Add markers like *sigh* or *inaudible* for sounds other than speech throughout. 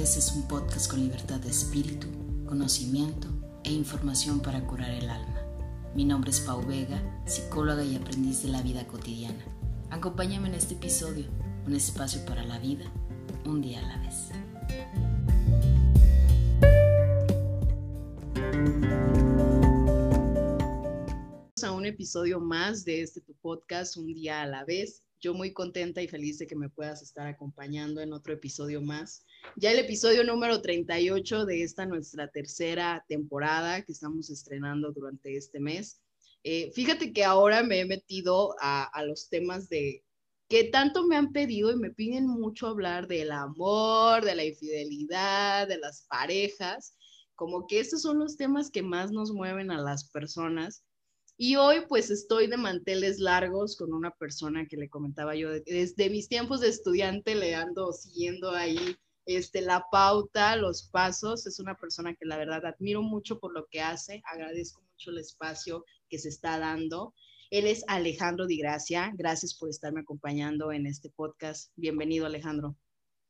vez es un podcast con libertad de espíritu, conocimiento e información para curar el alma. Mi nombre es Pau Vega, psicóloga y aprendiz de la vida cotidiana. Acompáñame en este episodio, un espacio para la vida, un día a la vez. a un episodio más de este tu podcast, Un día a la vez. Yo muy contenta y feliz de que me puedas estar acompañando en otro episodio más. Ya el episodio número 38 de esta nuestra tercera temporada que estamos estrenando durante este mes. Eh, fíjate que ahora me he metido a, a los temas de que tanto me han pedido y me piden mucho hablar del amor, de la infidelidad, de las parejas, como que estos son los temas que más nos mueven a las personas y hoy pues estoy de manteles largos con una persona que le comentaba yo, desde mis tiempos de estudiante le ando siguiendo ahí este, la pauta, los pasos. Es una persona que la verdad admiro mucho por lo que hace, agradezco mucho el espacio que se está dando. Él es Alejandro Di Gracia. Gracias por estarme acompañando en este podcast. Bienvenido, Alejandro.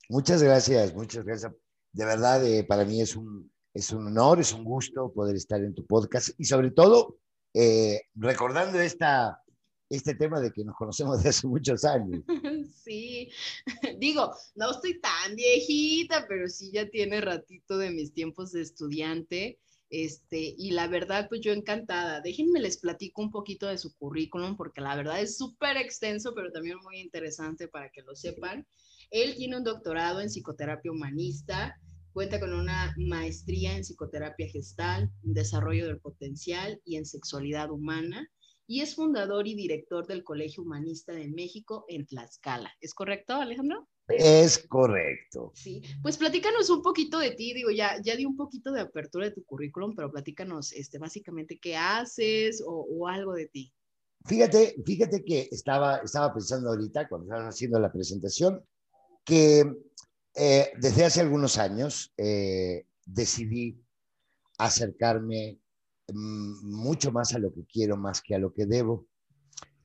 Muchas gracias, muchas gracias. De verdad, eh, para mí es un, es un honor, es un gusto poder estar en tu podcast y sobre todo eh, recordando esta, este tema de que nos conocemos desde hace muchos años. *laughs* Sí, *laughs* digo, no estoy tan viejita, pero sí ya tiene ratito de mis tiempos de estudiante. Este, y la verdad, pues yo encantada. Déjenme les platico un poquito de su currículum, porque la verdad es súper extenso, pero también muy interesante para que lo sepan. Él tiene un doctorado en psicoterapia humanista, Cuenta con una maestría en psicoterapia gestal, en desarrollo del potencial y en sexualidad humana y es fundador y director del Colegio Humanista de México en Tlaxcala. ¿Es correcto, Alejandro? Es correcto. Sí, pues platícanos un poquito de ti, digo, ya, ya di un poquito de apertura de tu currículum, pero platícanos este, básicamente qué haces o, o algo de ti. Fíjate, fíjate que estaba, estaba pensando ahorita, cuando estabas haciendo la presentación, que eh, desde hace algunos años eh, decidí acercarme mm, mucho más a lo que quiero más que a lo que debo.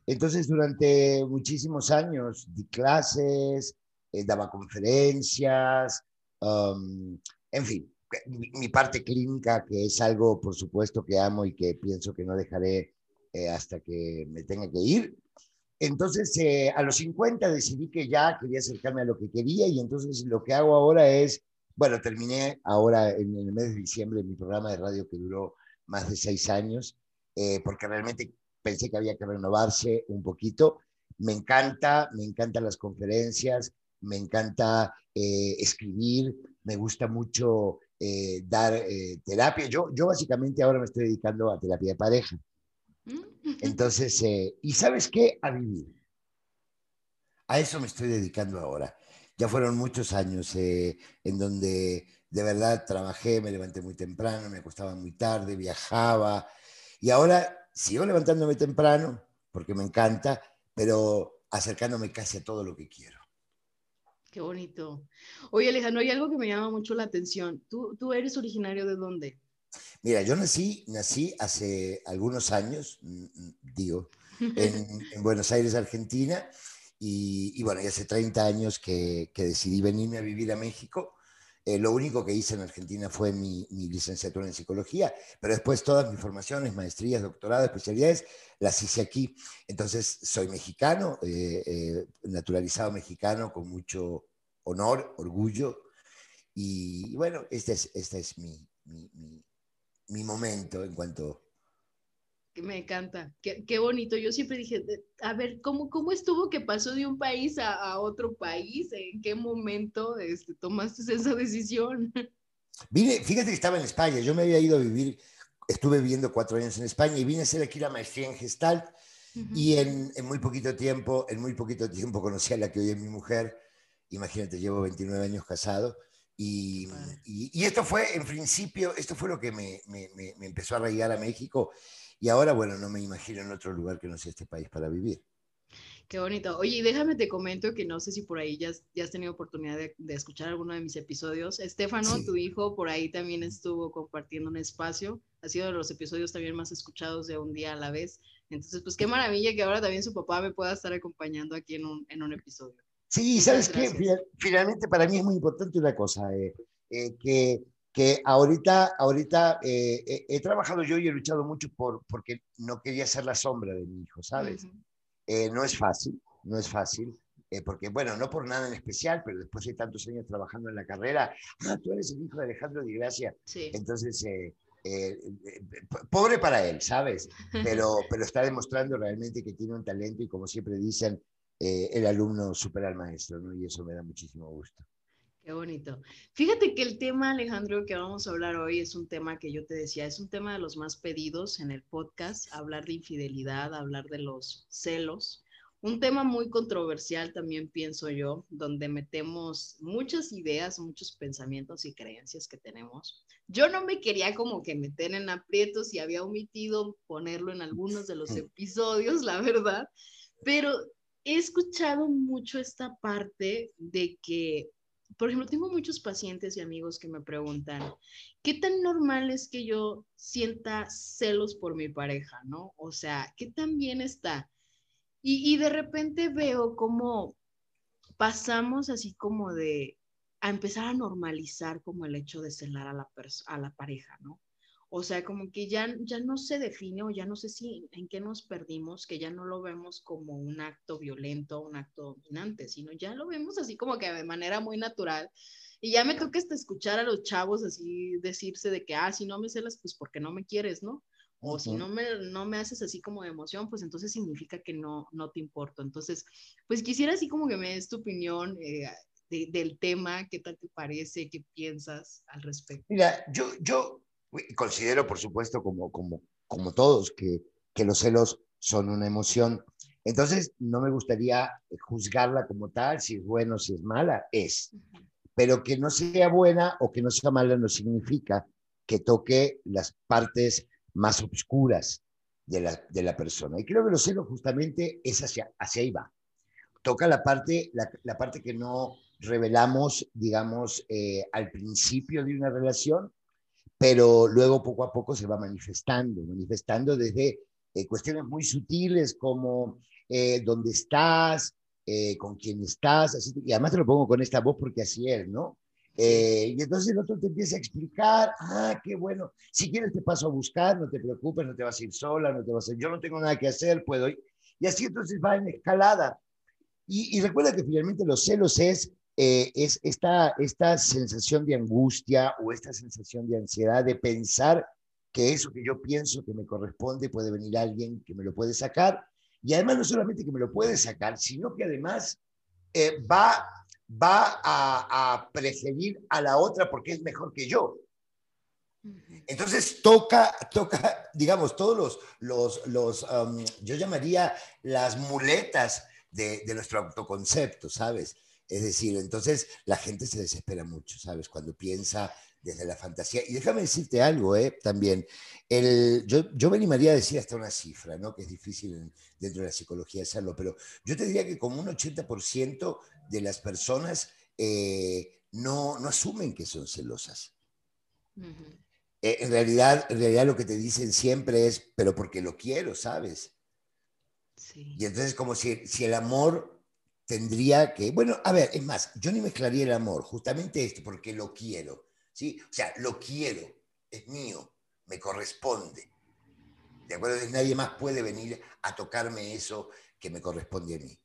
Entonces, durante muchísimos años di clases, eh, daba conferencias, um, en fin, mi, parte clínica, que es algo, por supuesto, que amo y que pienso que no dejaré hasta que me tenga que ir, entonces, eh, a los 50 decidí que ya quería acercarme a lo que quería y entonces lo que hago ahora es, bueno, terminé ahora en el mes de diciembre mi programa de radio que duró más de seis años, eh, porque realmente pensé que había que renovarse un poquito. Me encanta, me encantan las conferencias, me encanta eh, escribir, me gusta mucho dar terapia. Yo, yo básicamente ahora me estoy dedicando a terapia de pareja. Entonces, eh, ¿y sabes qué? A vivir. A eso me estoy dedicando ahora. Ya fueron muchos años eh, en donde de verdad trabajé, me levanté muy temprano, me acostaba muy tarde, viajaba. Y ahora sigo levantándome temprano porque me encanta, pero acercándome casi a todo lo que quiero. Qué bonito. Oye, Alejandro, hay algo que me llama mucho la atención. ¿Tú, tú eres originario de dónde? Mira, yo nací, nací hace algunos años, digo, *laughs* en, Buenos Aires, Argentina, y, bueno, y hace 30 años que, decidí venirme a vivir a México. Eh, lo único que hice en Argentina fue mi, licenciatura en psicología, pero después todas mis formaciones, maestrías, doctorados, especialidades, las hice aquí. Entonces, soy mexicano, eh, eh, naturalizado mexicano con mucho honor, orgullo, y, bueno, esta es, esta es mi, mi momento en cuanto... Me encanta, qué, qué, bonito. Yo siempre dije, a ver, ¿cómo, cómo estuvo que pasó de un país a, otro país? ¿En qué momento este, tomaste esa decisión? *laughs* Vine, fíjate que estaba en España, yo me había ido a vivir, estuve viviendo cuatro años en España y vine a hacer aquí la maestría en Gestalt y en, en, muy poquito tiempo, en muy poquito tiempo conocí a la que hoy es mi mujer, imagínate, llevo 29 años casado y, y, esto fue, en principio, esto fue lo que me, me, me, empezó a arraigar a México. Y ahora, bueno, no me imagino en otro lugar que no sea este país para vivir. Qué bonito. Oye, déjame te comento que no sé si por ahí ya, ya has tenido oportunidad de, de, escuchar alguno de mis episodios. Estefano, tu hijo, por ahí también estuvo compartiendo un espacio. Ha sido de los episodios también más escuchados de un día a la vez. Entonces, pues qué maravilla que ahora también su papá me pueda estar acompañando aquí en un, en un episodio. Sí, ¿sabes qué? Finalmente para mí es muy importante una cosa. Eh, eh, que, que ahorita, ahorita eh, he trabajado yo y he luchado mucho por, porque no quería ser la sombra de mi hijo, ¿sabes? no es fácil, no es fácil. porque, bueno, no por nada en especial, pero después de tantos años trabajando en la carrera, ah, tú eres el hijo de Alejandro Di Gracia. Sí. Entonces, eh, pobre para él, ¿sabes? *laughs* Pero, pero está demostrando realmente que tiene un talento y como siempre dicen, eh, el alumno supera al maestro, ¿no? Y eso me da muchísimo gusto. Qué bonito. Fíjate que el tema, Alejandro, que vamos a hablar hoy es un tema que yo te decía, es un tema de los más pedidos en el podcast, hablar de infidelidad, hablar de los celos. Un tema muy controversial también pienso yo, donde metemos muchas ideas, muchos pensamientos y creencias que tenemos. Yo no me quería como que meter en aprietos y había omitido ponerlo en algunos de los *laughs* episodios, la verdad, pero he escuchado mucho esta parte de que, por ejemplo, tengo muchos pacientes y amigos que me preguntan, ¿qué tan normal es que yo sienta celos por mi pareja, no? O sea, ¿qué tan bien está? Y, de repente veo como pasamos así como de a empezar a normalizar como el hecho de celar a la, a la pareja, ¿no? O sea, como que ya, ya no se define o ya no sé si en qué nos perdimos, que ya no lo vemos como un acto violento, un acto dominante, sino ya lo vemos así como que de manera muy natural. Y ya me toca hasta escuchar a los chavos así decirse de que, ah, si no me celas, pues porque no me quieres, ¿no? O si no me, no me haces así como de emoción, pues entonces significa que no, no te importo. Entonces, pues quisiera así como que me des tu opinión eh, del tema, qué tal te parece, qué piensas al respecto. Mira, yo, yo considero, por supuesto, como, como, como todos, que, que los celos son una emoción. Entonces, no me gustaría juzgarla como tal, si es bueno, si es mala, es. Pero que no sea buena o que no sea mala no significa que toque las partes más oscuras de la, de la persona. Y creo que los celos justamente es hacia, hacia ahí va. Toca la parte, la, parte que no revelamos, digamos, eh, al principio de una relación, pero luego poco a poco se va manifestando, manifestando desde eh, cuestiones muy sutiles como eh, dónde estás, con quién estás, y además te lo pongo con esta voz porque así es, ¿no? Eh, y entonces el otro te empieza a explicar, ah, qué bueno, si quieres te paso a buscar, no te preocupes, no te vas a ir sola, no te vas a ir, yo no tengo nada que hacer, puedo ir. Y así entonces va en escalada. Y, recuerda que finalmente los celos es, eh, es esta, esta sensación de angustia o esta sensación de ansiedad de pensar que eso que yo pienso que me corresponde puede venir alguien que me lo puede sacar. Y además no solamente que me lo puede sacar, sino que además eh, va va a, preferir a la otra porque es mejor que yo. Entonces toca, toca, digamos, todos los, los, los um, yo llamaría las muletas de, de, nuestro autoconcepto, ¿sabes? Es decir, entonces la gente se desespera mucho, ¿sabes? Cuando piensa desde la fantasía. Y déjame decirte algo, ¿eh? También. El, yo, yo me animaría a decir hasta una cifra, ¿no? Que es difícil dentro de la psicología hacerlo, pero yo te diría que como un 80% de las personas eh, no, no asumen que son celosas. Eh, en, realidad, en realidad lo que te dicen siempre es, pero porque lo quiero, ¿sabes? Sí. Y entonces como si, si el amor tendría que, bueno, a ver, es más, yo ni mezclaría el amor, justamente esto, porque lo quiero, ¿sí? O sea, lo quiero, es mío, me corresponde. ¿De acuerdo? Nadie más puede venir a tocarme eso que me corresponde a mí.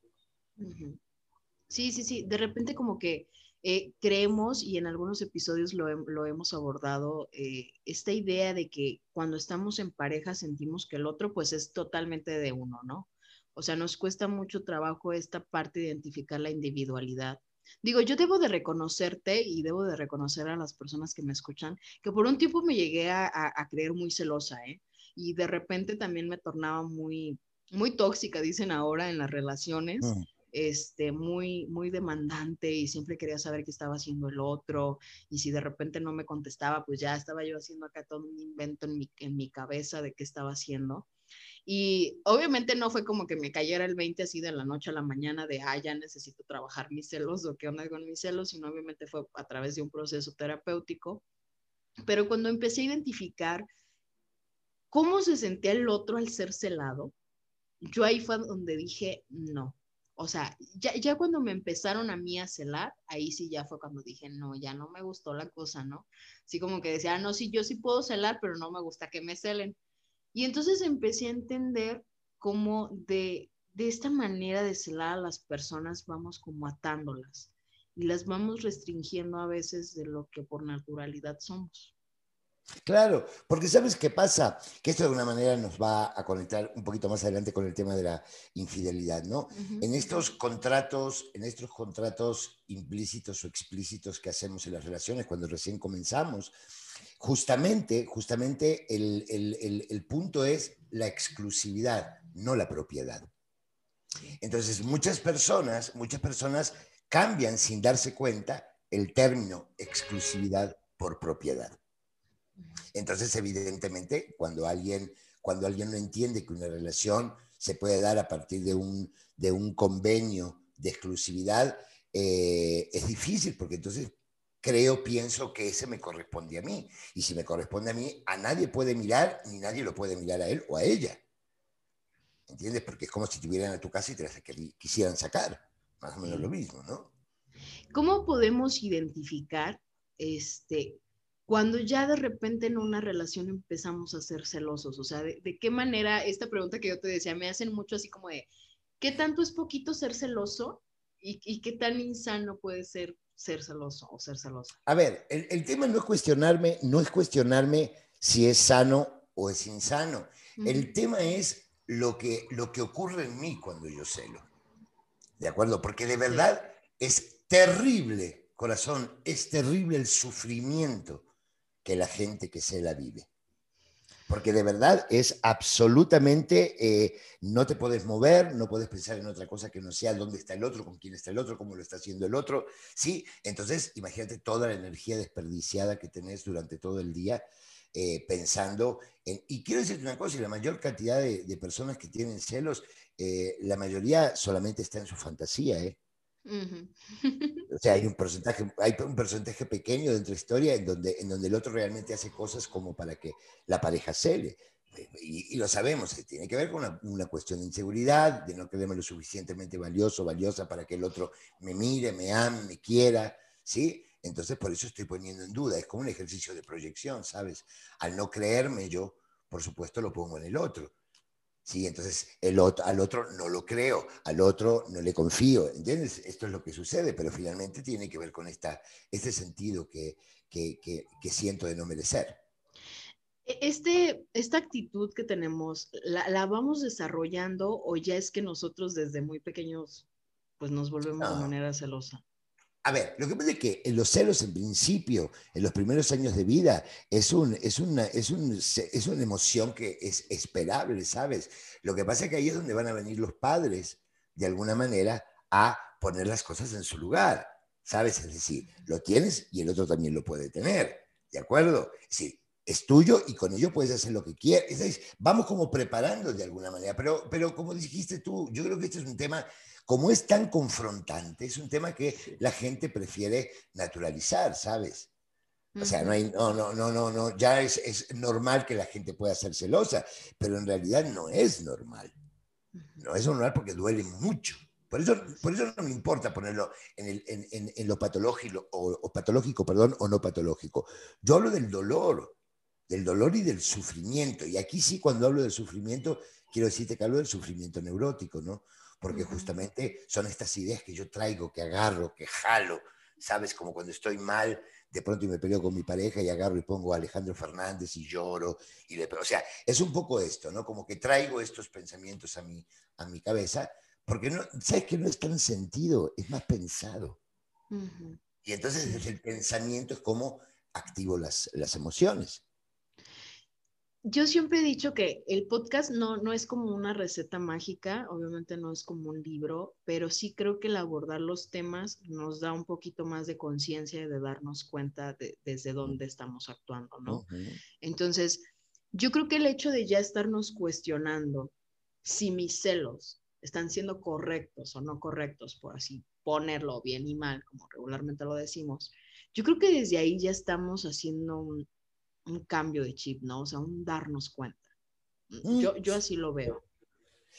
Sí, sí, sí. De repente como que eh, creemos, y en algunos episodios lo, lo hemos abordado, eh, esta idea de que cuando estamos en pareja sentimos que el otro pues es totalmente de uno, ¿no? O sea, nos cuesta mucho trabajo esta parte de identificar la individualidad. Digo, yo debo de reconocerte y debo de reconocer a las personas que me escuchan que por un tiempo me llegué a, a, creer muy celosa, ¿eh? Y de repente también me tornaba muy, muy tóxica, dicen ahora, en las relaciones. Mm este, muy, muy demandante y siempre quería saber qué estaba haciendo el otro y si de repente no me contestaba, pues ya estaba yo haciendo acá todo un invento en mi, en mi cabeza de qué estaba haciendo. Y obviamente no fue como que me cayera el 20 así de la noche a la mañana de, ah, ya necesito trabajar mis celos o qué onda con mis celos, sino obviamente fue a través de un proceso terapéutico. Pero cuando empecé a identificar cómo se sentía el otro al ser celado, yo ahí fue donde dije, no, O sea, ya, ya cuando me empezaron a mí a celar, ahí sí ya fue cuando dije, no, ya no me gustó la cosa, ¿no? Así como que decía, ah, no, sí, yo sí puedo celar, pero no me gusta que me celen. Y entonces empecé a entender cómo de, de esta manera de celar a las personas vamos como atándolas y las vamos restringiendo a veces de lo que por naturalidad somos. Claro, porque ¿sabes qué pasa? Que esto de alguna manera nos va a conectar un poquito más adelante con el tema de la infidelidad, ¿no? En estos contratos, en estos contratos implícitos o explícitos que hacemos en las relaciones cuando recién comenzamos, justamente, justamente el, el punto es la exclusividad, no la propiedad. Entonces, muchas personas, muchas personas cambian sin darse cuenta el término exclusividad por propiedad. Entonces, evidentemente, cuando alguien, cuando alguien no entiende que una relación se puede dar a partir de un, de un convenio de exclusividad, eh, es difícil porque entonces creo, pienso que ese me corresponde a mí. Y si me corresponde a mí, a nadie puede mirar, ni nadie lo puede mirar a él o a ella. ¿Entiendes? Porque es como si estuvieran a tu casa y te las quisieran sacar. Más o menos lo mismo, ¿no? ¿Cómo podemos identificar este, cuando ya de repente en una relación empezamos a ser celosos? O sea, ¿de, qué manera, esta pregunta que yo te decía, me hacen mucho así como de, ¿qué tanto es poquito ser celoso y, qué tan insano puede ser ser celoso o ser celoso? A ver, el, tema no es cuestionarme, no es cuestionarme si es sano o es insano. El tema es lo que, lo que ocurre en mí cuando yo celo. ¿De acuerdo? Porque de verdad es terrible, corazón, es terrible el sufrimiento que la gente que se la vive. Porque de verdad es absolutamente, eh, no te puedes mover, no puedes pensar en otra cosa que no sea dónde está el otro, con quién está el otro, cómo lo está haciendo el otro. Sí, entonces imagínate toda la energía desperdiciada que tenés durante todo el día eh, pensando en... Y quiero decirte una cosa, y la mayor cantidad de, personas que tienen celos, eh, la mayoría solamente está en su fantasía, ¿eh? O sea, hay un porcentaje, hay un porcentaje pequeño dentro de historia en donde, en donde el otro realmente hace cosas como para que la pareja cele. Y, lo sabemos, eh, tiene que ver con una, cuestión de inseguridad, de no creerme lo suficientemente valioso, valiosa para que el otro me mire, me ame, me quiera, ¿sí? Entonces, por eso estoy poniendo en duda, es como un ejercicio de proyección, ¿sabes? Al no creerme yo, por supuesto, lo pongo en el otro. Sí, entonces el otro, al otro no lo creo, al otro no le confío, ¿entiendes? Esto es lo que sucede, pero finalmente tiene que ver con esta, este sentido que, que, que, siento de no merecer. E, este, esta actitud que tenemos, ¿la, ¿la, vamos desarrollando o ya es que nosotros desde muy pequeños pues nos volvemos de manera celosa? A ver, lo que pasa es que los celos en principio, en los primeros años de vida, es, un, es, una, es, un, es una emoción que es esperable, ¿sabes? Lo que pasa es que ahí es donde van a venir los padres, de alguna manera, a poner las cosas en su lugar, ¿sabes? Es decir, lo tienes y el otro también lo puede tener, ¿de acuerdo? Es decir, es tuyo y con ello puedes hacer lo que quieras. vamos como preparando de alguna manera, pero, pero como dijiste tú, yo creo que este es un tema como es tan confrontante, es un tema que la gente prefiere naturalizar, ¿sabes? O sea, no hay, no, no, no, no, no, ya es, es, normal que la gente pueda ser celosa, pero en realidad no es normal. No es normal porque duele mucho. Por eso, por eso no me importa ponerlo en, el, en, en, lo patológico, o, patológico, perdón, o no patológico. Yo hablo del dolor, del dolor y del sufrimiento. Y aquí sí, cuando hablo del sufrimiento, quiero decirte que hablo del sufrimiento neurótico, ¿no? porque justamente son estas ideas que yo traigo, que agarro, que jalo, ¿sabes? Como cuando estoy mal, de pronto me peleo con mi pareja y agarro y pongo a Alejandro Fernández y lloro. Y le, o sea, es un poco esto, ¿no? Como que traigo estos pensamientos a mi, a mi cabeza, porque no, sabes que no es tan sentido, es más pensado. Y entonces el pensamiento es como activo las, las emociones yo siempre he dicho que el podcast no, no es como una receta mágica, obviamente no es como un libro, pero sí creo que el abordar los temas nos da un poquito más de conciencia y de darnos cuenta de, desde dónde estamos actuando, ¿no? Entonces, yo creo que el hecho de ya estarnos cuestionando si mis celos están siendo correctos o no correctos, por así ponerlo bien y mal, como regularmente lo decimos, yo creo que desde ahí ya estamos haciendo un, un cambio de chip, ¿no? O sea, un darnos cuenta. Mm, yo, yo así lo veo.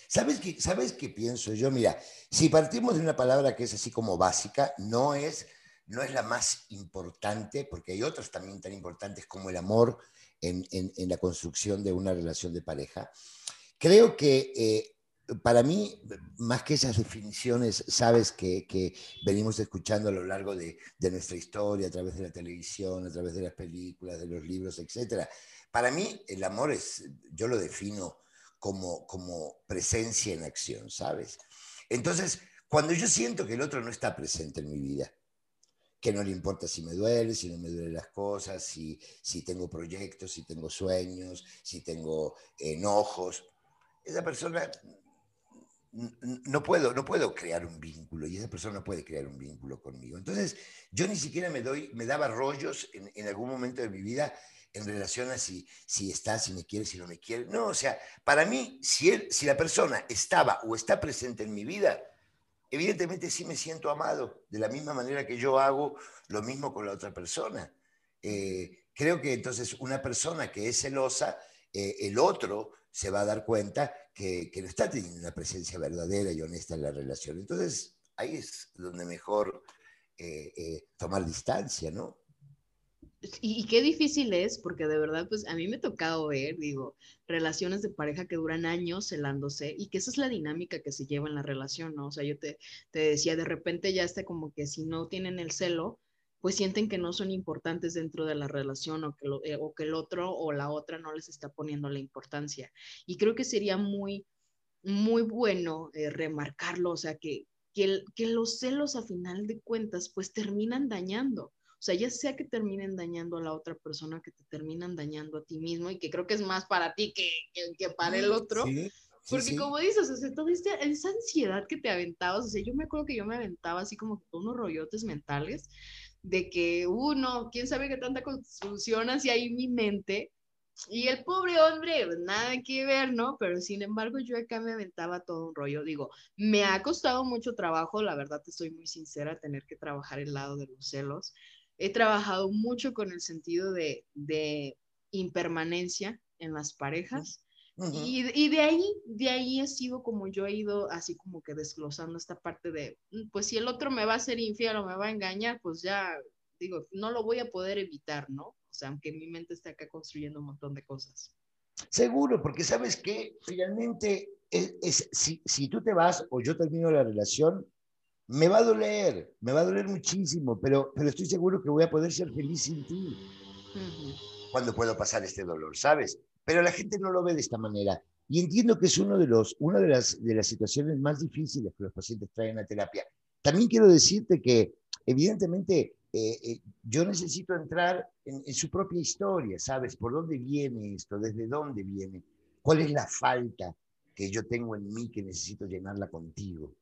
¿Sabes qué, ¿Sabes qué pienso yo? Mira, si partimos de una palabra que es así como básica, no es, no es la más importante, porque hay otras también tan importantes como el amor en, en, la construcción de una relación de pareja. Creo que eh, para mí, más que esas definiciones, sabes, que, que venimos escuchando a lo largo de, de, nuestra historia, a través de la televisión, a través de las películas, de los libros, etc. Para mí, el amor es, yo lo defino como, como presencia en acción, ¿sabes? Entonces, cuando yo siento que el otro no está presente en mi vida, que no le importa si me duele, si no me duelen las cosas, si, si tengo proyectos, si tengo sueños, si tengo enojos, esa persona no puedo, no puedo crear un vínculo y esa persona no puede crear un vínculo conmigo. Entonces, yo ni siquiera me doy, me daba rollos en, algún momento de mi vida en relación a si, si está, si me quiere, si no me quiere. No, o sea, para mí, si, él, si la persona estaba o está presente en mi vida, evidentemente sí me siento amado, de la misma manera que yo hago lo mismo con la otra persona. Eh, creo que entonces una persona que es celosa, eh, el otro se va a dar cuenta que, no está teniendo una presencia verdadera y honesta en la relación. Entonces, ahí es donde mejor eh, eh, tomar distancia, ¿no? Y, qué difícil es, porque de verdad, pues a mí me ha tocado ver, digo, relaciones de pareja que duran años celándose y que esa es la dinámica que se lleva en la relación, ¿no? O sea, yo te, te decía, de repente ya está como que si no tienen el celo, pues sienten que no son importantes dentro de la relación o que, eh, o que el otro o la otra no les está poniendo la importancia. Y creo que sería muy, muy bueno eh, remarcarlo, o sea, que, que, que los celos a final de cuentas pues terminan dañando. O sea, ya sea que terminen dañando a la otra persona, que te terminan dañando a ti mismo y que creo que es más para ti que, que, para el otro. Porque como dices, o sea, toda esa ansiedad que te aventabas, o sea, yo me acuerdo que yo me aventaba así como unos rollotes mentales de que uno, quién sabe qué tanta construcción hacia ahí mi mente. Y el pobre hombre, pues, nada que ver, ¿no? Pero sin embargo, yo acá me aventaba todo un rollo. Digo, me ha costado mucho trabajo, la verdad te soy muy sincera, tener que trabajar el lado de los celos. He trabajado mucho con el sentido de, de impermanencia en las parejas y, de ahí, de ahí ha sido como yo he ido así como que desglosando esta parte de, mm, pues si el otro me va a ser infiel o me va a engañar, pues ya, digo, no lo voy a poder evitar, ¿no? O sea, aunque mi mente esté acá construyendo un montón de cosas. Seguro, porque sabes que finalmente es, si, si, tú te vas o yo termino la relación, me va a doler, me va a doler muchísimo, pero, pero estoy seguro que voy a poder ser feliz sin ti. Cuando puedo pasar este dolor, ¿sabes? Pero la gente no lo ve de esta manera. Y entiendo que es uno de los, una de las, de las situaciones más difíciles que los pacientes traen a terapia. También quiero decirte que, evidentemente, eh, eh, yo necesito entrar en, en, su propia historia, ¿sabes? ¿Por dónde viene esto? ¿Desde dónde viene? ¿Cuál es la falta que yo tengo en mí que necesito llenarla contigo?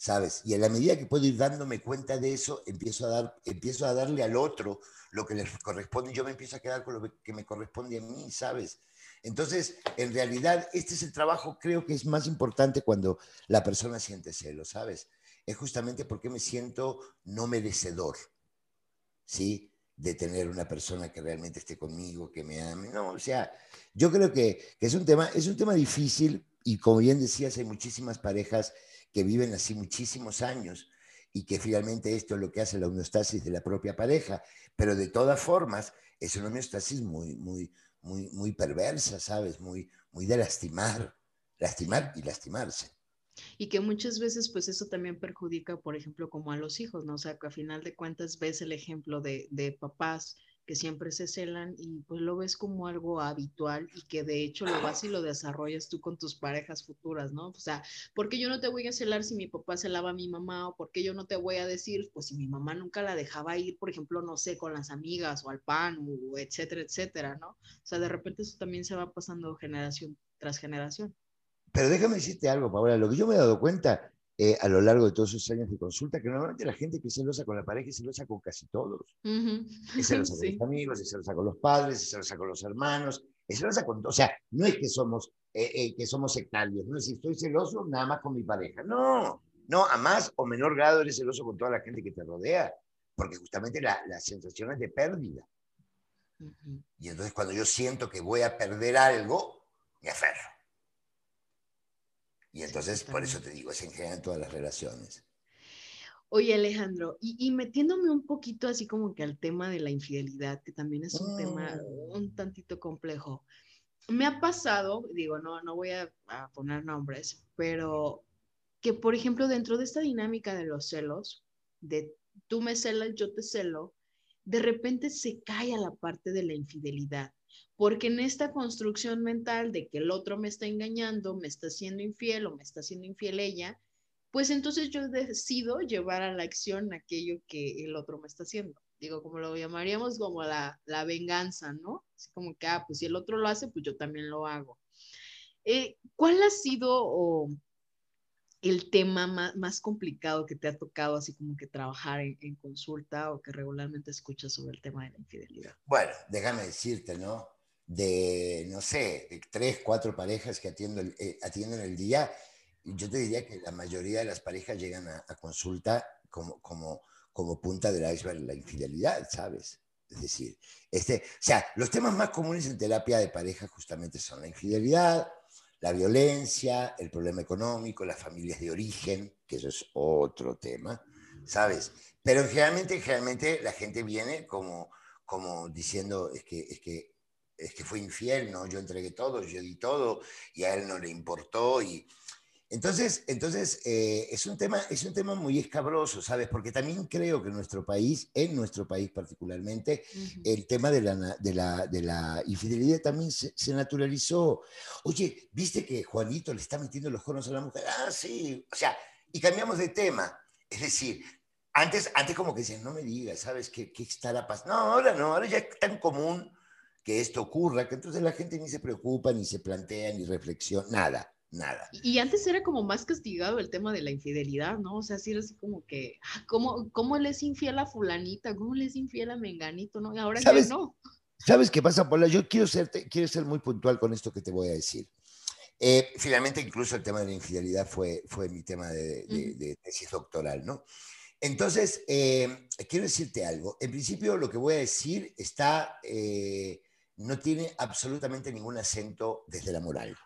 ¿Sabes? Y a la medida que puedo ir dándome cuenta de eso, empiezo a, dar, empiezo a darle al otro lo que le corresponde y yo me empiezo a quedar con lo que me corresponde a mí, ¿sabes? Entonces, en realidad, este es el trabajo, creo que es más importante cuando la persona siente celo, ¿sabes? Es justamente porque me siento no merecedor, ¿sí? De tener una persona que realmente esté conmigo, que me ame. No, o sea, yo creo que, que es, un tema, es un tema difícil y como bien decías, hay muchísimas parejas que viven así muchísimos años y que finalmente esto es lo que hace la homeostasis de la propia pareja, pero de todas formas es una homeostasis muy, muy, muy, muy perversa, ¿sabes? Muy, muy de lastimar, lastimar y lastimarse. Y que muchas veces pues eso también perjudica, por ejemplo, como a los hijos, ¿no? O sea, que a final de cuentas ves el ejemplo de, de papás que siempre se celan y pues lo ves como algo habitual y que de hecho lo vas y lo desarrollas tú con tus parejas futuras, ¿no? O sea, ¿por qué yo no te voy a celar si mi papá celaba a mi mamá? ¿O por qué yo no te voy a decir, pues si mi mamá nunca la dejaba ir, por ejemplo, no sé, con las amigas o al pan, o etcétera, etcétera, ¿no? O sea, de repente eso también se va pasando generación tras generación. Pero déjame decirte algo, Paola, lo que yo me he dado cuenta eh, a lo largo de todos esos años de consulta, que normalmente la gente que se celosa con la pareja es celosa con casi todos. Es *laughs* celosa con los amigos, es celosa con los padres, es celosa con los hermanos, es celosa con... O sea, no es que somos, eh, eh, que somos sectarios, no es si estoy celoso nada más con mi pareja. No, no, a más o menor grado eres celoso con toda la gente que te rodea, porque justamente la, la sensación es de pérdida. Y entonces cuando yo siento que voy a perder algo, me aferro. Y entonces, por eso te digo, es en general todas las relaciones. Oye, Alejandro, y, metiéndome un poquito así como que al tema de la infidelidad, que también es un tema mm. un tantito complejo. Me ha pasado, digo, no, no voy a, poner nombres, pero que, por ejemplo, dentro de esta dinámica de los celos, de tú me celas, yo te celo, de repente se cae a la parte de la infidelidad, porque en esta construcción mental de que el otro me está engañando, me está siendo infiel o me está siendo infiel ella, pues entonces yo decido llevar a la acción aquello que el otro me está haciendo. Digo, como lo llamaríamos como la, la venganza, ¿no? Así como que, ah, pues si el otro lo hace, pues yo también lo hago. Eh, ¿Cuál ha sido el tema más, más, complicado que te ha tocado, así como que trabajar en, consulta o que regularmente escuchas sobre el tema de la infidelidad? Bueno, déjame decirte, ¿no? De, no sé, de tres, cuatro parejas que atiendo eh, atienden el día, yo te diría que la mayoría de las parejas llegan a, consulta como, como, como punta del iceberg la infidelidad, ¿sabes? Es decir, este, o sea, los temas más comunes en terapia de pareja justamente son la infidelidad, la violencia, el problema económico, las familias de origen, que eso es otro tema, ¿sabes? Pero generalmente, generalmente la gente viene como, como diciendo, es que, es que es que fue infiel, ¿no? Yo entregué todo, yo di todo y a él no le importó y, entonces, entonces eh, es, un tema, es un tema muy escabroso, ¿sabes? Porque también creo que en nuestro país, en nuestro país particularmente, el tema de la, de la, de la infidelidad también se, naturalizó. Oye, ¿viste que Juanito le está metiendo los conos a la mujer? Ah, sí. O sea, y cambiamos de tema. Es decir, antes, antes como que decían, no me digas, ¿sabes qué, qué estará pasando? No, ahora no, ahora ya es tan común que esto ocurra, que entonces la gente ni se preocupa, ni se plantea, ni reflexiona, nada nada. Y antes era como más castigado el tema de la infidelidad, ¿no? O sea, así era así como que, ah, ¿cómo, ¿cómo le es infiel a fulanita? ¿Cómo le es infiel a menganito? ¿No? Y ahora ya no. ¿Sabes qué pasa, Paula? Yo quiero ser, quiero ser muy puntual con esto que te voy a decir. Eh, finalmente, incluso el tema de la infidelidad fue, fue mi tema de, tesis doctoral, ¿no? Entonces, eh, quiero decirte algo. En principio, lo que voy a decir está, eh, no tiene absolutamente ningún acento desde la moral.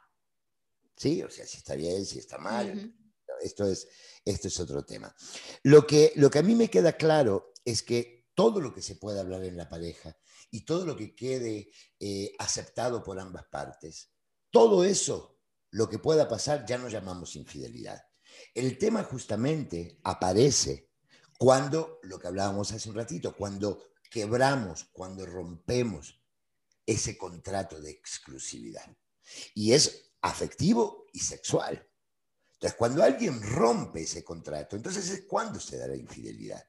¿Sí? O sea, si está bien, si está mal. esto, es, esto es otro tema. Lo que, lo que a mí me queda claro es que todo lo que se pueda hablar en la pareja y todo lo que quede eh, aceptado por ambas partes, todo eso, lo que pueda pasar, ya no llamamos infidelidad. El tema justamente aparece cuando, lo que hablábamos hace un ratito, cuando quebramos, cuando rompemos ese contrato de exclusividad. Y es afectivo y sexual. Entonces, cuando alguien rompe ese contrato, entonces es cuando se da la infidelidad.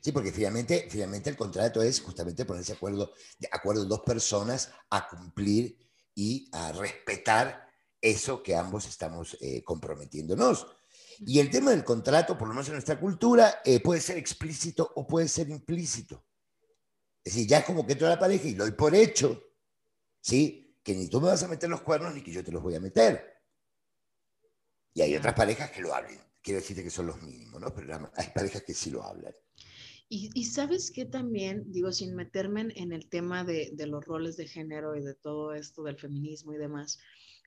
Sí, porque finalmente, finalmente el contrato es justamente ponerse acuerdo, de acuerdo dos personas a cumplir y a respetar eso que ambos estamos eh, comprometiéndonos. Y el tema del contrato, por lo menos en nuestra cultura, eh, puede ser explícito o puede ser implícito. Es decir, ya es como que entra la pareja y lo doy por hecho, ¿sí? Que ni tú me vas a meter los cuernos ni que yo te los voy a meter. Y hay otras parejas que lo hablen. Quiero decirte que son los mínimos, ¿no? Pero hay parejas que sí lo hablan. Y, sabes que también, digo, sin meterme en, el tema de, los roles de género y de todo esto del feminismo y demás,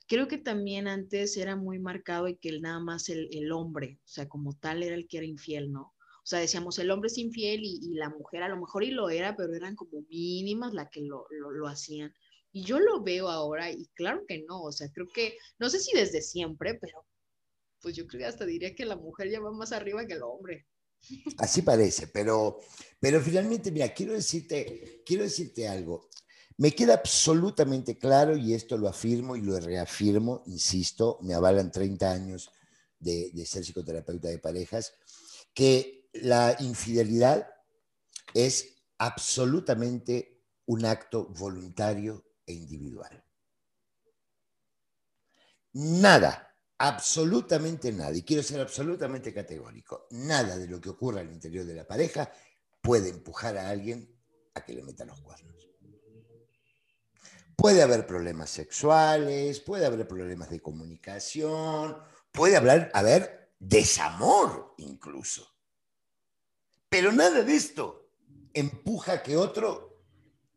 creo que también antes era muy marcado y que nada más el, hombre, o sea, como tal era el que era infiel, ¿no? O sea, decíamos, el hombre es infiel y, la mujer a lo mejor y lo era, pero eran como mínimas las que lo, lo hacían. Y yo lo veo ahora y claro que no, o sea, creo que, no sé si desde siempre, pero pues yo creo que hasta diría que la mujer ya va más arriba que el hombre. Así parece, pero, pero finalmente, mira, quiero decirte, quiero decirte algo. Me queda absolutamente claro, y esto lo afirmo y lo reafirmo, insisto, me avalan 30 años de, de ser psicoterapeuta de parejas, que la infidelidad es absolutamente un acto voluntario e individual. Nada, absolutamente nada, y quiero ser absolutamente categórico, nada de lo que ocurra al interior de la pareja puede empujar a alguien a que le meta los cuernos. Puede haber problemas sexuales, puede haber problemas de comunicación, puede haber, haber desamor incluso. Pero nada de esto empuja a que otro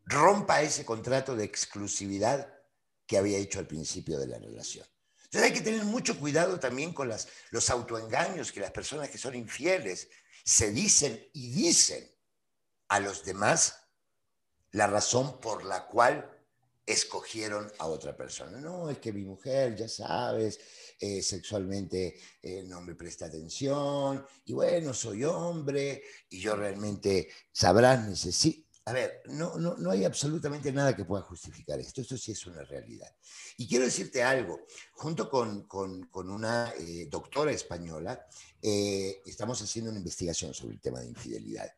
rompa ese contrato de exclusividad que había hecho al principio de la relación. Entonces hay que tener mucho cuidado también con las, los autoengaños que las personas que son infieles se dicen y dicen a los demás la razón por la cual escogieron a otra persona. No, es que mi mujer, ya sabes, eh, sexualmente eh, no me presta atención, y bueno, soy hombre, y yo realmente, sabrás, necesito... A ver, no, no, no hay absolutamente nada que pueda justificar esto, esto sí es una realidad. Y quiero decirte algo, junto con, con, una eh, doctora española, estamos haciendo una investigación sobre el tema de infidelidad.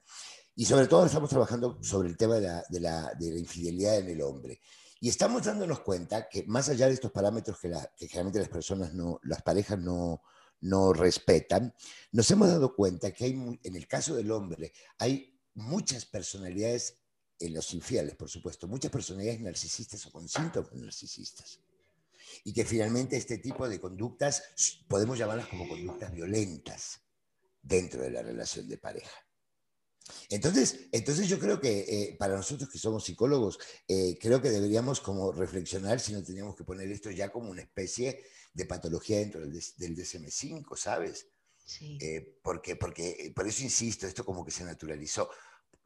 Y sobre todo estamos trabajando sobre el tema de la, de la, de la infidelidad en el hombre. Y estamos dándonos cuenta que más allá de estos parámetros que, generalmente las personas las parejas no, no respetan, nos hemos dado cuenta que en el caso del hombre, hay muchas personalidades, en los infieles, por supuesto, muchas personalidades narcisistas o con síntomas narcisistas. Y que finalmente este tipo de conductas podemos llamarlas como conductas violentas dentro de la relación de pareja. Entonces, entonces yo creo que eh, para nosotros que somos psicólogos, eh, creo que deberíamos como reflexionar si no teníamos que poner esto ya como una especie de patología dentro del, DSM-5, ¿sabes? Sí. Eh, porque, porque, por eso insisto, esto como que se naturalizó.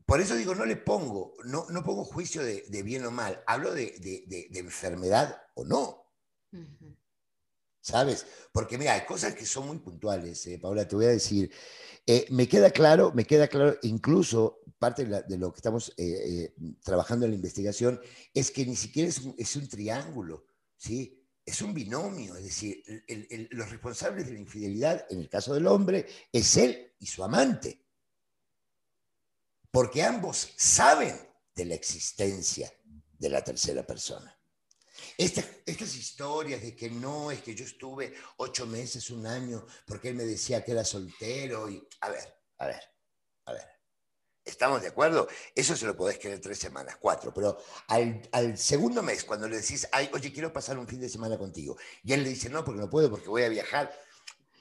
Por eso digo, no le pongo, no, no pongo juicio de, bien o mal, hablo de, de enfermedad o no. ¿Sabes? Porque mira, hay cosas que son muy puntuales, Paula, te voy a decir. Eh, me queda claro, me queda claro, incluso parte de, lo que estamos eh, eh, trabajando en la investigación es que ni siquiera es un, triángulo, ¿sí? Es un binomio, es decir, los responsables de la infidelidad, en el caso del hombre, es él y su amante. Porque ambos saben de la existencia de la tercera persona. Estas, historias de que no, es que yo estuve ocho meses, un año, porque él me decía que era soltero y... A ver, a ver, a ver. ¿Estamos de acuerdo? Eso se lo podés querer tres semanas, cuatro, pero al, al, segundo mes, cuando le decís, Ay, oye, quiero pasar un fin de semana contigo, y él le dice, no, porque no puedo, porque voy a viajar,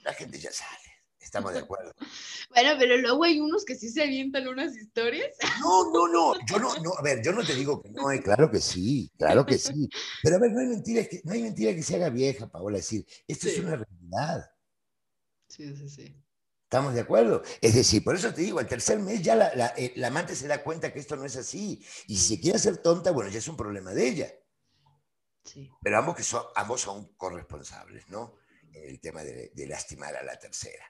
la gente ya sale. Estamos de acuerdo. *laughs* Bueno, pero luego hay unos que sí se avientan unas historias. *laughs* No, no, no. Yo no, no, a ver, yo no te digo que no, eh, claro que sí, claro que sí. Pero a ver, no hay mentira que, no hay mentira que se haga vieja, Paola. decir, esto es una realidad. Sí, sí, sí. ¿Estamos de acuerdo? Es decir, por eso te digo, al tercer mes ya la, la, eh, la amante se da cuenta que esto no es así. Y si quiere ser tonta, bueno, ya es un problema de ella. Sí. Pero ambos, que son, ambos son corresponsables, ¿no? El tema de, lastimar a la tercera.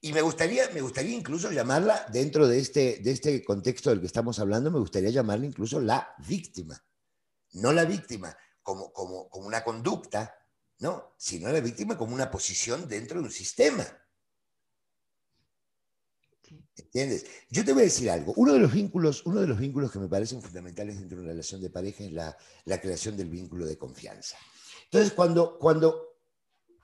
Y me gustaría, me gustaría incluso llamarla, dentro de este, de este contexto del que estamos hablando, me gustaría llamarla incluso la víctima. No la víctima como, como, como una conducta, no, sino la víctima como una posición dentro de un sistema. ¿Entiendes? Yo te voy a decir algo. Uno de los vínculos, uno de los vínculos que me parecen fundamentales dentro de una relación de pareja es la, la creación del vínculo de confianza. Entonces, cuando, cuando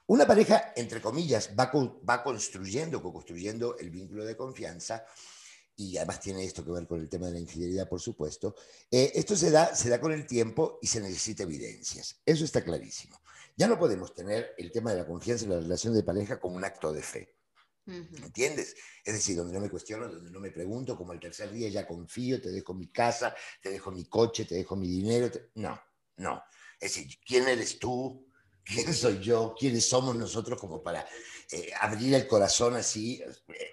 una pareja, entre comillas, va, va construyendo, co-construyendo el vínculo de confianza, y además tiene esto que ver con el tema de la infidelidad, por supuesto. Eh, esto se da, se da con el tiempo y se necesita evidencias. Eso está clarísimo. Ya no podemos tener el tema de la confianza en la relación de pareja como un acto de fe. ¿Entiendes? Es decir, donde no me cuestiono, donde no me pregunto, como el tercer día ya confío, te dejo mi casa, te dejo mi coche, te dejo mi dinero. No, no. Es decir, ¿quién eres tú? Quién soy yo, quiénes somos nosotros como para eh, abrir el corazón así.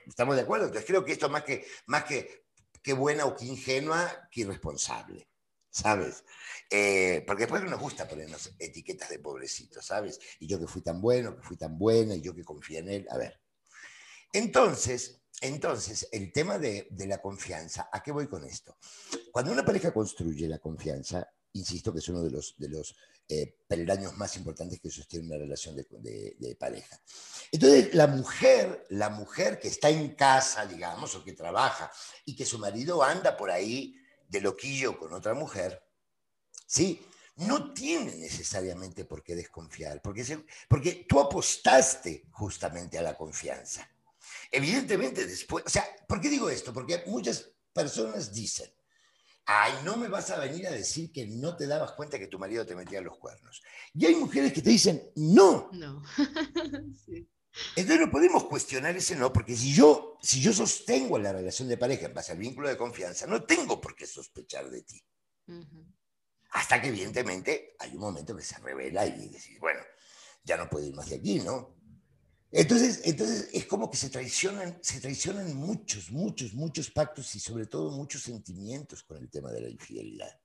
¿Estamos de acuerdo? Entonces creo que esto más que, más que, que buena o que ingenua, que irresponsable. ¿Sabes? Eh, porque después no nos gusta ponernos etiquetas de pobrecitos, ¿sabes? Y yo que fui tan bueno, que fui tan buena, y yo que confié en él. A ver. Entonces, entonces, el tema de, de, la confianza, ¿a qué voy con esto? Cuando una pareja construye la confianza, insisto que es uno de los, de los eh, peldaños más importantes que sostiene una relación de, pareja. Entonces, la mujer, la mujer que está en casa, digamos, o que trabaja, y que su marido anda por ahí de loquillo con otra mujer, ¿sí? No tiene necesariamente por qué desconfiar, porque, porque tú apostaste justamente a la confianza. Evidentemente después, o sea, ¿por qué digo esto? Porque muchas personas dicen, ay, no me vas a venir a decir que no te dabas cuenta que tu marido te metía los cuernos. Y hay mujeres que te dicen, no. No. *laughs* Entonces no podemos cuestionar ese no, porque si yo, si yo sostengo la relación de pareja en base al vínculo de confianza, no tengo por qué sospechar de ti. Hasta que evidentemente hay un momento que se revela y decís, bueno, ya no puedo ir más de aquí, ¿no? Entonces, entonces es como que se traicionan, se traicionan muchos, muchos, muchos pactos y sobre todo muchos sentimientos con el tema de la infidelidad.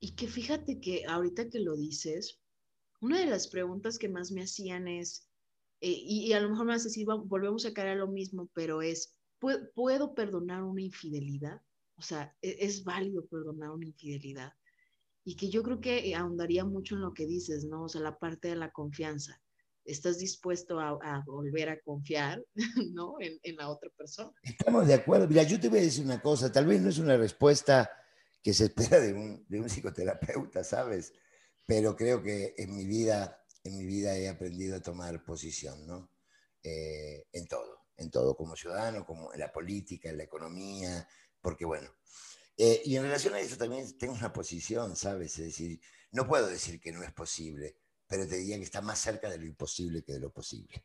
Y que fíjate que ahorita que lo dices, una de las preguntas que más me hacían es, eh, y, a lo mejor me vas a decir, volvemos a caer a lo mismo, pero es, ¿puedo, perdonar una infidelidad? O sea, ¿e-, ¿es, válido perdonar una infidelidad? Y que yo creo que ahondaría mucho en lo que dices, ¿no? O sea, la parte de la confianza estás dispuesto a, volver a confiar, *laughs* ¿no? En, la otra persona. Estamos de acuerdo. Mira, yo te voy a decir una cosa, tal vez no es una respuesta que se espera de un, de un *laughs* psicoterapeuta, ¿sabes? Pero creo que en mi vida, en mi vida he aprendido a tomar posición, ¿no? Eh, en todo, en todo, como ciudadano, como en la política, en la economía, porque bueno. Eh, y en relación a eso también tengo una posición, ¿sabes? Es decir, no puedo decir que no es posible pero te diría que está más cerca de lo imposible que de lo posible.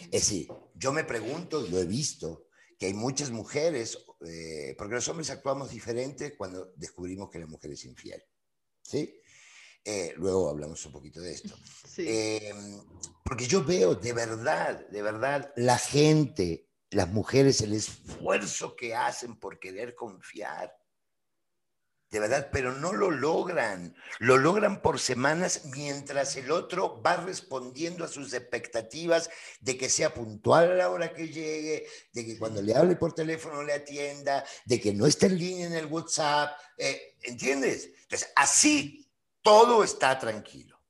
Es decir, yo me pregunto, lo he visto, que hay muchas mujeres, eh, porque los hombres actuamos diferente cuando descubrimos que la mujer es infiel. ¿Sí? Eh, luego hablamos un poquito de esto. *laughs* Eh, porque yo veo de verdad, de verdad, la gente, las mujeres, el esfuerzo que hacen por querer confiar de verdad, pero no lo logran. Lo logran por semanas mientras el otro va respondiendo a sus expectativas de que sea puntual a la hora que llegue, de que cuando le hable por teléfono le atienda, de que no esté en línea en el WhatsApp. Eh, ¿Entiendes? Entonces, así todo está tranquilo.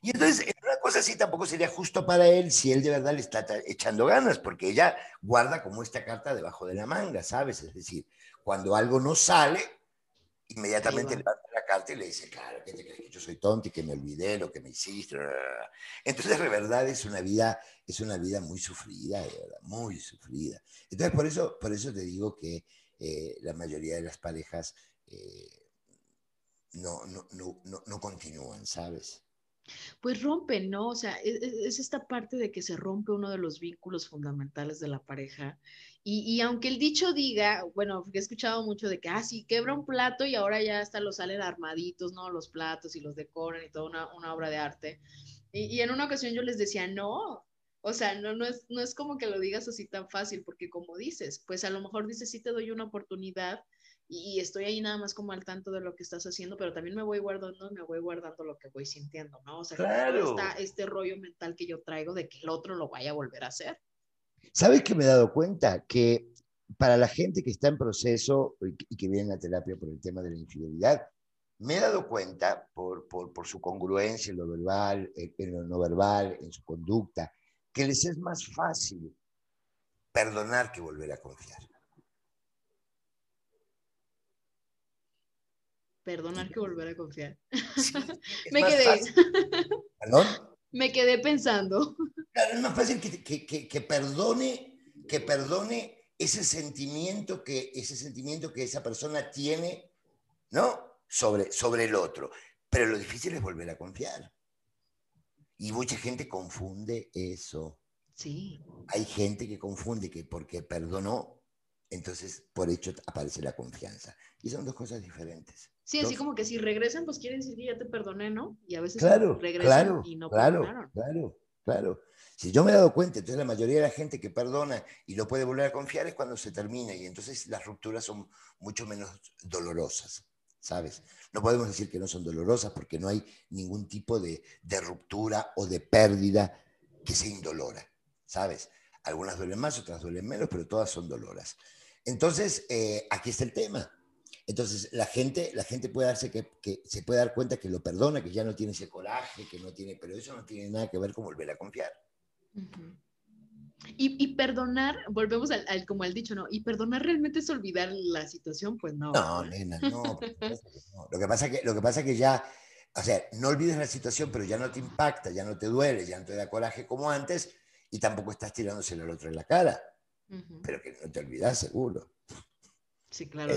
Y entonces, una cosa así tampoco sería justo para él si él de verdad le está echando ganas, porque ella guarda como esta carta debajo de la manga, ¿sabes? Es decir, cuando algo no sale, inmediatamente levanta la carta y le dice, claro, ¿qué te crees que yo soy tonto y que me olvidé lo que me hiciste? Entonces, de verdad, es una vida, es una vida muy sufrida, de verdad, muy sufrida. Entonces, por eso, por eso te digo que eh, la mayoría de las parejas eh, no, no, no, no, continúan, ¿sabes? Pues rompen, ¿no? O sea, es, e, es, esta parte de que se rompe uno de los vínculos fundamentales de la pareja y, aunque el dicho diga, bueno, he escuchado mucho de que, ah, sí, quebra un plato y ahora ya hasta los salen armaditos, ¿no? Los platos y los decoran y toda una, una obra de arte. Y, y, en una ocasión yo les decía, no, o sea, no, no, es, no es como que lo digas así tan fácil, porque como dices, pues a lo mejor dices, sí te doy una oportunidad y, estoy ahí nada más como al tanto de lo que estás haciendo, pero también me voy guardando, me voy guardando lo que voy sintiendo, ¿no? O sea, claro. está este rollo mental que yo traigo de que el otro lo vaya a volver a hacer. ¿Sabes qué me he dado cuenta? Que para la gente que está en proceso y que viene a terapia por el tema de la infidelidad, me he dado cuenta por, por, su congruencia en lo verbal, en lo no verbal, en su conducta, que les es más fácil perdonar que volver a confiar. Perdonar que volver a confiar. *laughs* me quedé. ¿Perdón? Me quedé pensando *laughs* es más fácil que, perdone, que perdone ese sentimiento que, ese sentimiento que esa persona tiene, ¿no? Sobre, sobre el otro. Pero lo difícil es volver a confiar. Y mucha gente confunde eso. Sí. Hay gente que confunde que porque perdonó, entonces por hecho aparece la confianza. Y son dos cosas diferentes. Sí, así como que si regresan, pues quieren decir que ya te perdoné, ¿no? Y a veces regresan claro, y no claro, Claro, claro. Si yo me he dado cuenta, entonces la mayoría de la gente que perdona y lo puede volver a confiar es cuando se termina y entonces las rupturas son mucho menos dolorosas, ¿sabes? No podemos decir que no son dolorosas porque no hay ningún tipo de, ruptura o de pérdida que sea indolora, ¿sabes? Algunas duelen más, otras duelen menos, pero todas son doloras. Entonces, eh, aquí está el tema. Entonces, la gente, la gente puede darse que, se puede dar cuenta que lo perdona, que ya no tiene ese coraje, que no tiene, pero eso no tiene nada que ver con volver a confiar y, perdonar, volvemos al, como al dicho, ¿no? Y perdonar realmente es olvidar la situación, pues no. No, nena, no. Lo que pasa que, lo que pasa que ya, o sea, no olvides la situación, pero ya no te impacta, ya no te duele, ya no te da coraje como antes, y tampoco estás tirándose al otro en la cara. Pero que no te olvidas, seguro. Sí, claro.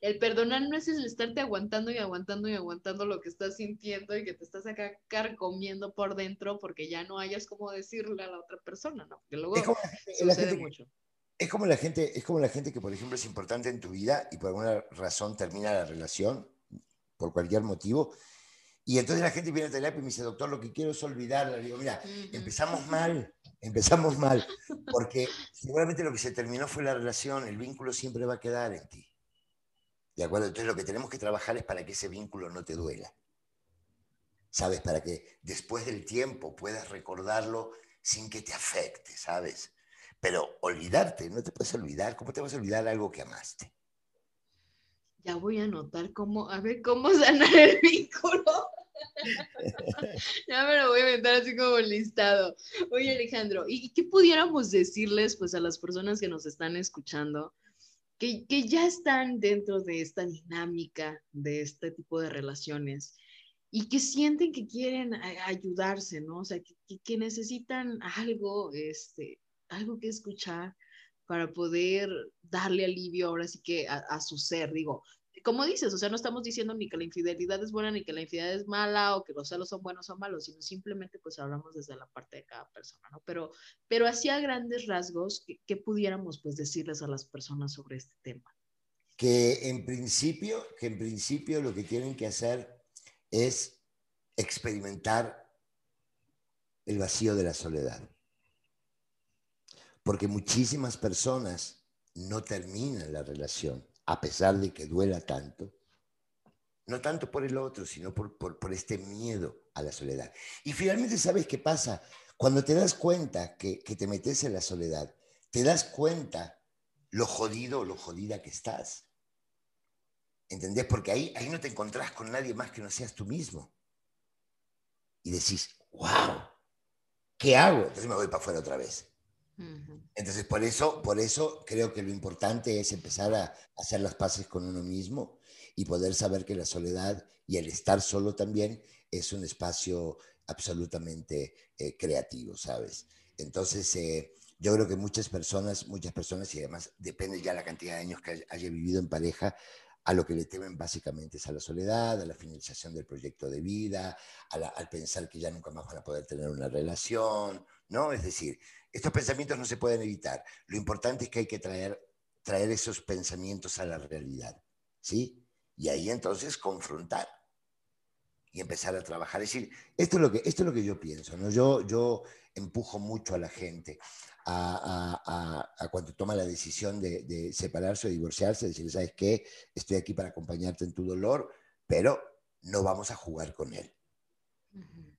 el perdonar no es el estarte aguantando y aguantando y aguantando lo que estás sintiendo y que te estás acá carcomiendo por dentro porque ya no hayas como decirle a la otra persona, ¿no? Que luego es como gente, mucho. Es como la gente, es como la gente que, por ejemplo, es importante en tu vida y por alguna razón termina la relación, por cualquier motivo, Y entonces la gente viene a terapia y me dice, doctor, lo que quiero es olvidarla. Le digo, mira, empezamos mal, empezamos mal, porque seguramente lo que se terminó fue la relación, el vínculo siempre va a quedar en ti. ¿De acuerdo? Entonces lo que tenemos que trabajar es para que ese vínculo no te duela. ¿Sabes? Para que después del tiempo puedas recordarlo sin que te afecte, ¿sabes? Pero olvidarte, no te puedes olvidar. ¿Cómo te vas a olvidar algo que amaste? Ya voy a anotar cómo, a ver cómo sanar el *laughs* vínculo. Ya me lo voy a inventar así como listado. Oye, Alejandro, ¿y qué pudiéramos decirles pues a las personas que nos están escuchando? Que, que ya están dentro de esta dinámica, de este tipo de relaciones, y que sienten que quieren ayudarse, ¿no? O sea, que, que, necesitan algo, este, algo que escuchar para poder darle alivio ahora sí que a, a, su ser. Digo, como dices, o sea, no estamos diciendo ni que la infidelidad es buena, ni que la infidelidad es mala, o que los celos son buenos o malos, sino simplemente pues hablamos desde la parte de cada persona, ¿no? Pero, pero así a grandes rasgos, ¿qué, pudiéramos pues decirles a las personas sobre este tema? Que en principio, que en principio lo que tienen que hacer es experimentar el vacío de la soledad. Porque muchísimas personas no terminan la relación a pesar de que duela tanto, no tanto por el otro, sino por, por, este miedo a la soledad. Y finalmente, ¿sabes qué pasa? Cuando te das cuenta que, que te metes en la soledad, te das cuenta lo jodido o lo jodida que estás. ¿Entendés? Porque ahí, ahí no te encontrás con nadie más que no seas tú mismo. Y decís, wow, ¿qué hago? Entonces me voy para afuera otra vez. Entonces, por eso, por eso creo que lo importante es empezar a hacer las paces con uno mismo y poder saber que la soledad y el estar solo también es un espacio absolutamente eh, creativo, ¿sabes? Entonces, eh, yo creo que muchas personas, muchas personas, y además depende ya la cantidad de años que haya vivido en pareja, a lo que le temen básicamente es a la soledad, a la finalización del proyecto de vida, al pensar que ya nunca más van a poder tener una relación, ¿no? Es decir, estos pensamientos no se pueden evitar. Lo importante es que hay que traer, traer esos pensamientos a la realidad, ¿sí? Y ahí entonces confrontar y empezar a trabajar. Es decir, esto es lo que, esto es lo que yo pienso, ¿no? Yo, yo empujo mucho a la gente a, cuando toma la decisión de, separarse o divorciarse, decir, ¿sabes qué? Estoy aquí para acompañarte en tu dolor, pero no vamos a jugar con él.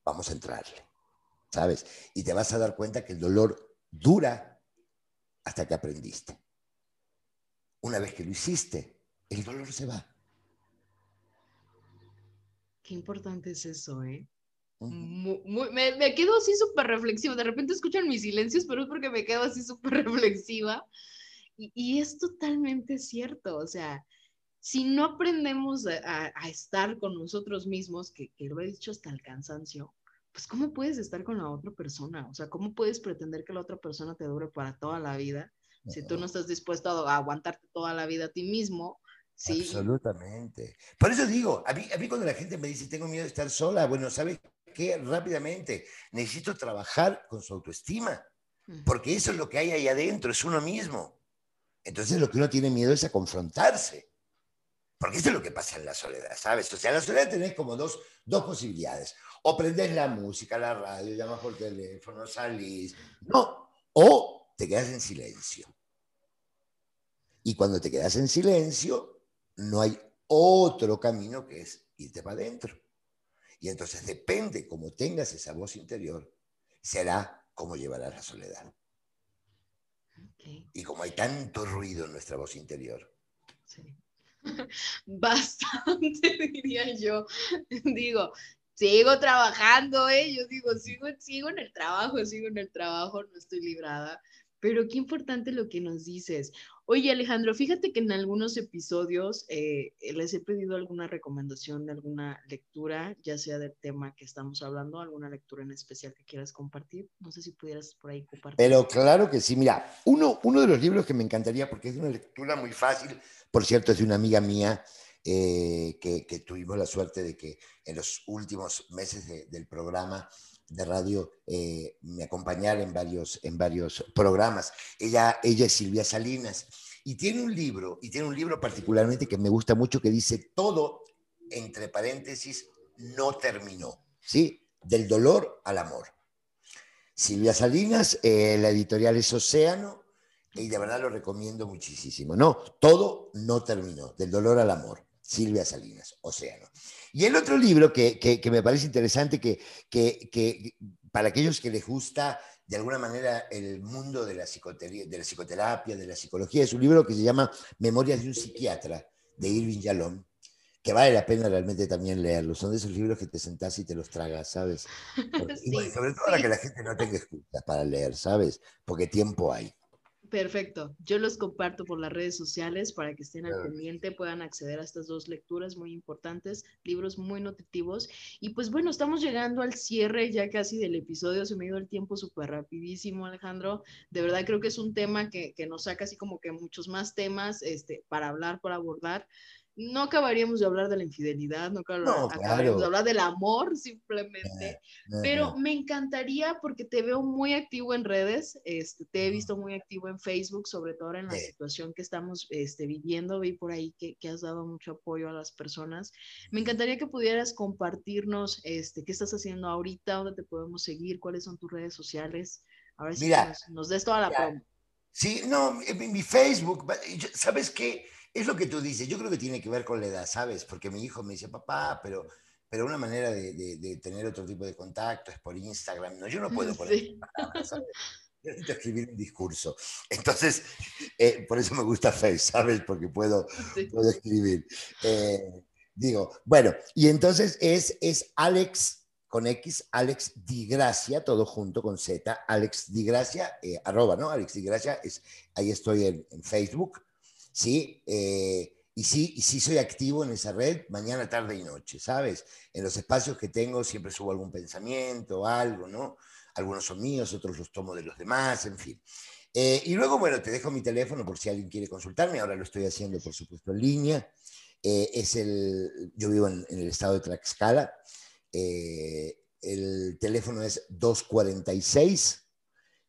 Vamos a entrarle. ¿Sabes? Y te vas a dar cuenta que el dolor dura hasta que aprendiste. Una vez que lo hiciste, el dolor se va. Qué importante es eso, ¿eh? me, quedo así súper reflexiva. De repente escuchan mis silencios, pero es porque me quedo así súper *laughs* reflexiva. Y, es totalmente cierto. O sea, si no aprendemos a, estar con nosotros mismos, que, que, lo he dicho hasta el cansancio, pues ¿cómo puedes estar con la otra persona? O sea, ¿cómo puedes pretender que la otra persona te dure para toda la vida si tú no estás dispuesto a aguantarte toda la vida a ti mismo? Sí. Absolutamente. Por eso digo, a mí, a mí cuando la gente me dice, tengo miedo de estar sola, bueno, ¿sabes qué? Rápidamente, necesito trabajar con su autoestima, porque eso es lo que hay ahí adentro, es uno mismo. Entonces lo que uno tiene miedo es a confrontarse. Porque eso es lo que pasa en la soledad, ¿sabes? O sea, en la soledad tenés como dos, dos posibilidades. O prendés la música, la radio, llamas por teléfono, salís. No, o te quedas en silencio. Y cuando te quedas en silencio, no hay otro camino que es irte para adentro. Y entonces depende cómo tengas esa voz interior, será cómo llevarás la soledad. Y como hay tanto ruido en nuestra voz interior. *laughs* Bastante, *laughs* diría yo. Digo, sigo trabajando, ¿eh? Yo digo, sigo, sigo en el trabajo, sigo en el trabajo, no estoy librada. Pero qué importante lo que nos dices. Oye, Alejandro, fíjate que en algunos episodios eh, les he pedido alguna recomendación de alguna lectura, ya sea del tema que estamos hablando, alguna lectura en especial que quieras compartir. No sé si pudieras por ahí compartir. Pero claro que sí. Mira, uno, uno de los libros que me encantaría, porque es una lectura muy fácil, por cierto, es de una amiga mía, eh, que, tuvimos la suerte de que en los últimos meses del programa de radio eh, me acompañara en varios, en varios programas. Ella, ella es Silvia Salinas y tiene un libro, y tiene un libro particularmente que me gusta mucho que dice todo, entre paréntesis, no terminó, ¿sí? Del dolor al amor. Silvia Salinas, eh, la editorial es Océano, y de verdad lo recomiendo muchísimo. No, todo no terminó, del dolor al amor. Silvia Salinas, Océano. Y el otro libro que, me parece interesante, que, que, para aquellos que les gusta de alguna manera el mundo de la, de la psicoterapia, de la psicología, es un libro que se llama Memorias de un psiquiatra, de Irving Yalom, que vale la pena realmente también leerlos. Son de esos libros que te sentás y te los tragas, ¿sabes? *laughs* y sobre todo para que la gente no tenga excusas para leer, ¿sabes? Porque tiempo hay. Perfecto. Yo los comparto por las redes sociales para que estén al pendiente, puedan acceder a estas dos lecturas muy importantes, libros muy nutritivos. Y pues bueno, estamos llegando al cierre ya casi del episodio. Se me ha ido el tiempo súper rapidísimo, Alejandro. De verdad creo que es un tema que, que, nos saca así como que muchos más temas este, para hablar, para abordar no acabaríamos de hablar de la infidelidad, no, acabaríamos de hablar del amor simplemente, eh, eh, pero me encantaría porque te veo muy activo en redes, este, te he visto muy activo en Facebook, sobre todo en la situación que estamos este, viviendo, vi por ahí que, has dado mucho apoyo a las personas. Me encantaría que pudieras compartirnos este, qué estás haciendo ahorita, dónde te podemos seguir, cuáles son tus redes sociales, a ver si nos, des toda la promo. Sí, no, mi Facebook, ¿sabes qué? Es lo que tú dices, yo creo que tiene que ver con la edad, ¿sabes? Porque mi hijo me dice, papá, pero, pero una manera de, tener otro tipo de contacto es por Instagram. No, yo no puedo *laughs* poner *laughs* ¿sabes? Yo necesito escribir un discurso. Entonces, eh, por eso me gusta Facebook, ¿sabes? Porque puedo, puedo escribir. Eh, digo, bueno, y entonces es, es Alex con X, Alex Di Gracia, todo junto con Z, Alex Di Gracia, eh, arroba, ¿no? Alex Di Gracia, es, ahí estoy en Facebook. ¿Sí? Eh, y sí, y sí soy activo en esa red mañana, tarde y noche, ¿sabes? En los espacios que tengo siempre subo algún pensamiento, algo, ¿no? Algunos son míos, otros los tomo de los demás, en fin. Eh, y luego, bueno, te dejo mi teléfono por si alguien quiere consultarme. Ahora lo estoy haciendo, por supuesto, en línea. Eh, es el, yo vivo en, en el estado de Tlaxcala. el teléfono es 246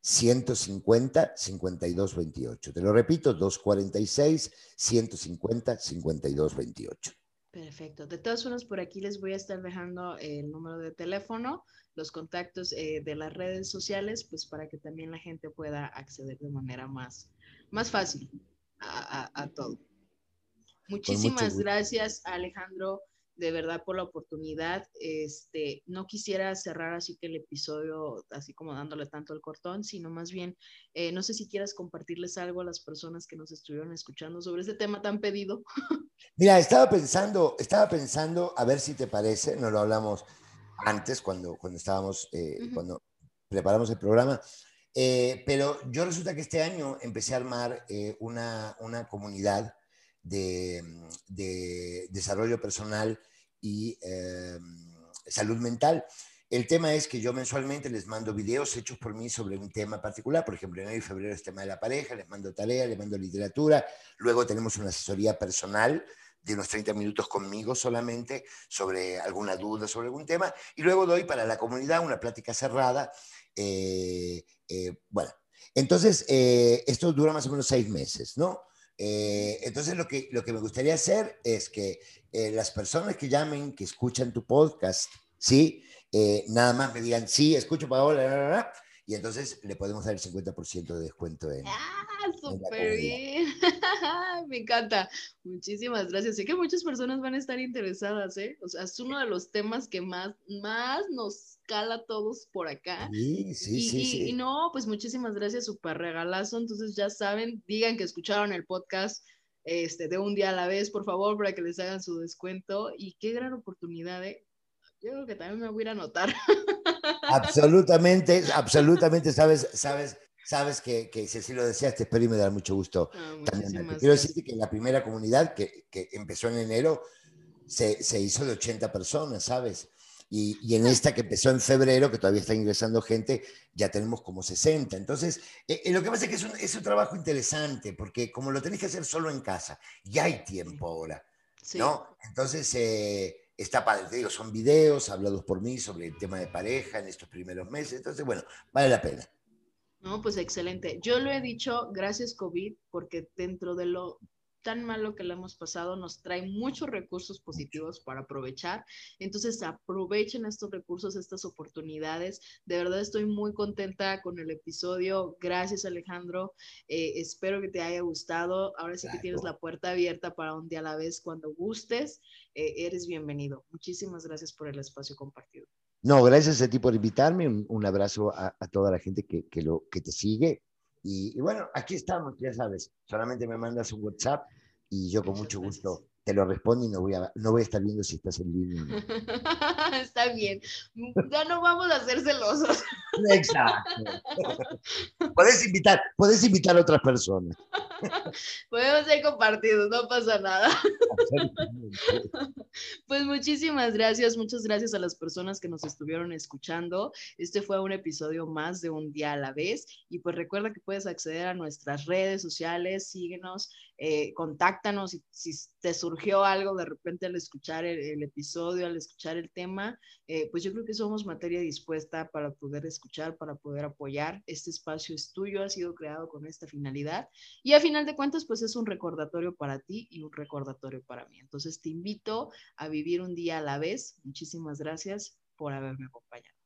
150 52 28. Te lo repito, 246 150 52 28. Perfecto. De todas formas, por aquí les voy a estar dejando el número de teléfono, los contactos eh, de las redes sociales, pues para que también la gente pueda acceder de manera más, más fácil a, todo. Muchísimas gracias, Alejandro de verdad por la oportunidad. Este, no quisiera cerrar así que el episodio, así como dándole tanto el cortón, sino más bien, eh, no sé si quieras compartirles algo a las personas que nos estuvieron escuchando sobre este tema tan pedido. *laughs* Mira, estaba pensando, estaba pensando, a ver si te parece, no lo hablamos antes cuando, cuando estábamos, eh, cuando preparamos el programa, eh, pero yo resulta que este año empecé a armar una, una comunidad de, de, desarrollo personal y em, salud mental. El tema es que yo mensualmente les mando videos hechos por mí sobre un tema particular. Por ejemplo, en enero y febrero es tema de la pareja, les mando tarea, les mando literatura. Luego tenemos una asesoría personal de unos 30 minutos conmigo solamente sobre alguna duda sobre algún tema. Y luego doy para la comunidad una plática cerrada. Eh, eh, bueno, entonces eh, esto dura más o menos seis meses, ¿no? Eh, entonces, lo que, lo que me gustaría hacer es que eh, las personas que llamen, que escuchan tu podcast, ¿sí? Eh, nada más me digan, sí, escucho Paola, y entonces le podemos dar el 50% de descuento en. ¡Ah, súper bien! *laughs* Me encanta. Muchísimas gracias. Sé que muchas personas van a estar interesadas, ¿eh? O sea, es uno de los temas que más, más nos cala a todos por acá. Sí, sí, sí, Y no, pues muchísimas gracias, súper regalazo. Entonces ya saben, digan que escucharon el podcast este, de un día a la vez, por favor, para que les hagan su descuento. Y qué gran oportunidad, ¿eh? Yo creo que también me voy a ir a anotar. Absolutamente, *laughs* absolutamente, sabes, sabes, sabes que, que si así lo deseas, te espero y me da mucho gusto. Ah, también. Quiero decirte que la primera comunidad que, que empezó en enero se, se, hizo de 80 personas, ¿sabes? Y, y, en esta que empezó en febrero, que todavía está ingresando gente, ya tenemos como 60. Entonces, eh, eh, lo que pasa es que es un, es un, trabajo interesante, porque como lo tenés que hacer solo en casa, ya hay tiempo ahora, ¿no? Entonces, eh, está padre, digo, son videos hablados por mí sobre el tema de pareja en estos primeros meses, entonces, bueno, vale la pena. No, pues excelente. Yo lo he dicho, gracias COVID, porque dentro de lo tan malo que le hemos pasado, nos trae muchos recursos positivos para aprovechar. Entonces, aprovechen estos recursos, estas oportunidades. De verdad estoy muy contenta con el episodio. Gracias, Alejandro. Eh, espero que te haya gustado. Ahora sí que tienes la puerta abierta para un día a la vez cuando gustes. Eh, eres bienvenido. Muchísimas gracias por el espacio compartido. No, gracias a ti por invitarme. Un, abrazo a, toda la gente que, que, lo, que te sigue y, bueno, aquí estamos, ya sabes, solamente me mandas un WhatsApp y yo con mucho gusto te lo respondo y no voy a, no voy a estar viendo si estás en línea. *laughs* *laughs* Está bien, ya no vamos a ser celosos. Exacto. puedes invitar, puedes invitar a otras personas. *laughs* Podemos ser compartidos, no pasa nada. Pues muchísimas gracias, muchas gracias a las personas que nos estuvieron escuchando. Este fue un episodio más de Un Día a la Vez y pues recuerda que puedes acceder a nuestras redes sociales, síguenos, eh, contáctanos si, si, te surgió algo de repente al escuchar el, episodio, al escuchar el eh, pues yo creo que somos materia dispuesta para poder escuchar, para poder apoyar. Este espacio es tuyo, ha sido creado con esta finalidad y a final de cuentas pues es un recordatorio para ti y un recordatorio para mí. Entonces te invito a vivir un día a la vez. Muchísimas gracias por haberme acompañado.